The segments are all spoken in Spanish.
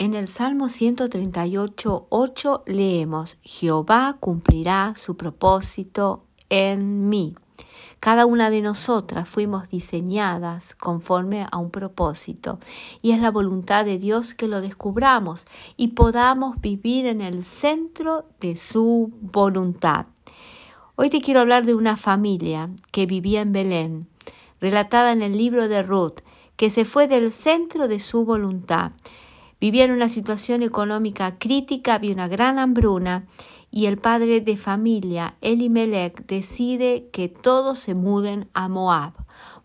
En el Salmo 138, 8 leemos, Jehová cumplirá su propósito en mí. Cada una de nosotras fuimos diseñadas conforme a un propósito y es la voluntad de Dios que lo descubramos y podamos vivir en el centro de su voluntad. Hoy te quiero hablar de una familia que vivía en Belén, relatada en el libro de Ruth, que se fue del centro de su voluntad Vivía en una situación económica crítica, había una gran hambruna y el padre de familia, Elimelech, decide que todos se muden a Moab.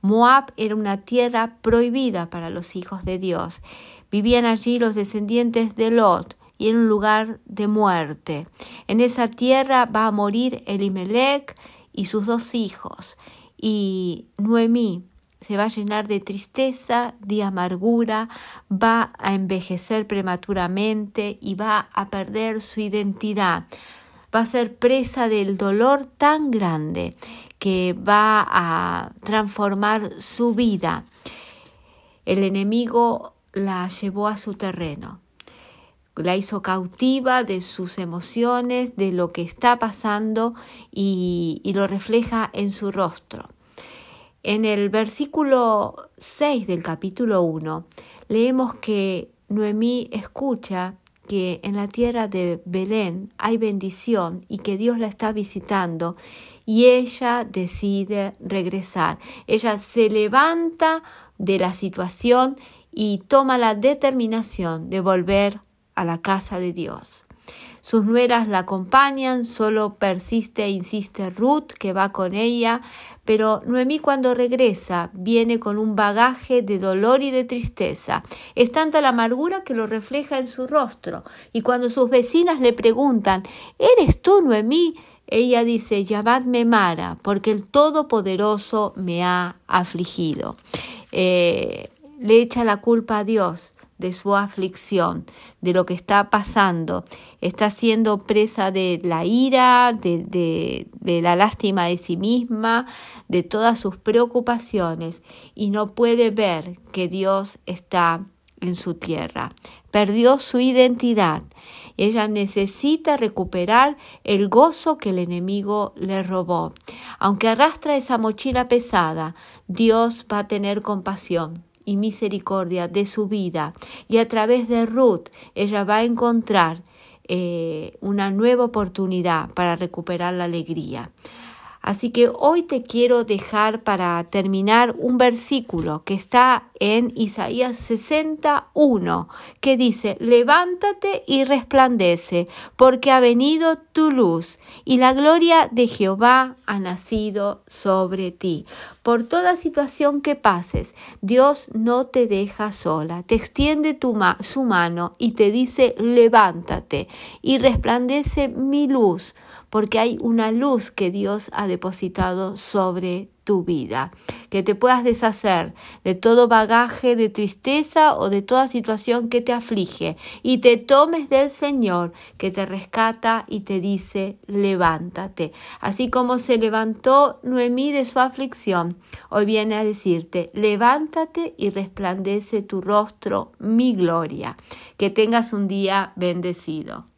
Moab era una tierra prohibida para los hijos de Dios. Vivían allí los descendientes de Lot y en un lugar de muerte. En esa tierra va a morir Elimelech y sus dos hijos. Y Noemí, se va a llenar de tristeza, de amargura, va a envejecer prematuramente y va a perder su identidad. Va a ser presa del dolor tan grande que va a transformar su vida. El enemigo la llevó a su terreno la hizo cautiva de sus emociones, de lo que está pasando y, y, lo refleja en su rostro. En el versículo 6 del capítulo 1 leemos que Noemí escucha que en la tierra de Belén hay bendición y que Dios la está visitando y ella decide regresar. Ella se levanta de la situación y toma la determinación de volver a la casa de Dios. Sus nueras la acompañan, solo persiste e insiste Ruth que va con ella, pero Noemí cuando regresa viene con un bagaje de dolor y de tristeza. Es tanta la amargura que lo refleja en su rostro. Y cuando sus vecinas le preguntan ¿Eres tú, Noemí? Ella dice llamadme Mara, porque el Todopoderoso me ha afligido. Eh, le echa la culpa a Dios de su aflicción, de lo que está pasando. Está siendo presa de la ira, de, de, la lástima de sí misma, de todas sus preocupaciones y no puede ver que Dios está en su tierra. Perdió su identidad. Ella necesita recuperar el gozo que el enemigo le robó. Aunque arrastra esa mochila pesada, Dios va a tener compasión y misericordia de su vida y a través de Ruth ella va a encontrar eh, una nueva oportunidad para recuperar la alegría. Así que hoy te quiero dejar para terminar un versículo que está en Isaías 61, que dice, levántate y resplandece, porque ha venido tu luz y la gloria de Jehová ha nacido sobre ti. Por toda situación que pases, Dios no te deja sola, te extiende su mano y te dice, levántate y resplandece mi luz porque hay una luz que Dios ha depositado sobre tu vida, que te puedas deshacer de todo bagaje de tristeza o de toda situación que te aflige y te tomes del Señor que te rescata y te dice levántate. Así como se levantó Noemí de su aflicción, hoy viene a decirte levántate y resplandece tu rostro mi gloria. Que tengas un día bendecido.